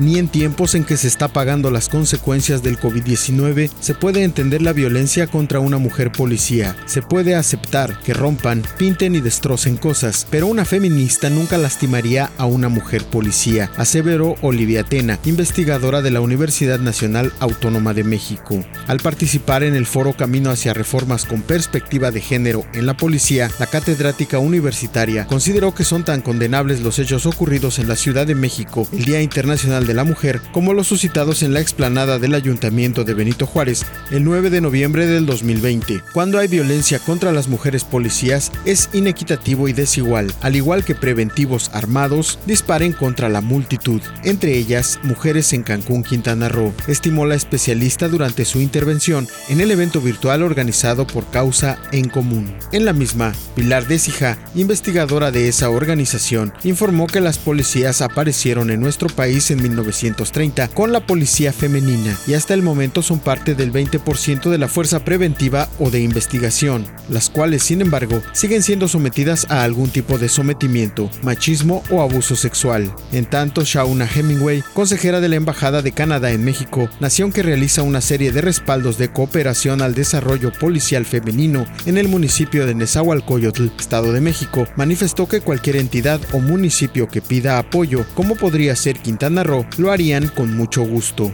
Ni en tiempos en que se está pagando las consecuencias del COVID-19 se puede entender la violencia contra una mujer policía. Se puede aceptar que rompan, pinten y destrocen cosas, pero una feminista nunca lastimaría a una mujer policía, aseveró Olivia Tena, investigadora de la Universidad Nacional Autónoma de México. Al participar en el foro Camino hacia Reformas con Perspectiva de Género en la Policía, la catedrática universitaria consideró que son tan condenables los hechos ocurridos en la Ciudad de México el Día Internacional de la Mujer como los suscitados en la explanada del Ayuntamiento de Benito Juárez el 9 de noviembre del 2020. Cuando hay violencia contra las mujeres policías es inequitativo y desigual, al igual que preventivos armados disparen contra la multitud, entre ellas mujeres en Cancún, Quintana Roo, estimó la especialista durante su intervención en el evento virtual organizado por Causa en Común. En la misma, Pilar Decija, investigadora de esa organización, informó que las policías aparecieron en nuestro país en 1930 con la policía femenina y hasta el momento son parte del 20% de la fuerza preventiva o de investigación, las cuales sin embargo siguen siendo sometidas a algún tipo de sometimiento, machismo o abuso sexual. En tanto, Shauna Hemingway, consejera de la Embajada de Canadá en México, nación que realiza una serie de respaldos de cooperación al desarrollo policial femenino en el municipio de Nezahualcóyotl, Estado de México, manifestó que cualquier entidad o municipio que pida apoyo, como podría ser Quintana Roo, lo harían con mucho gusto.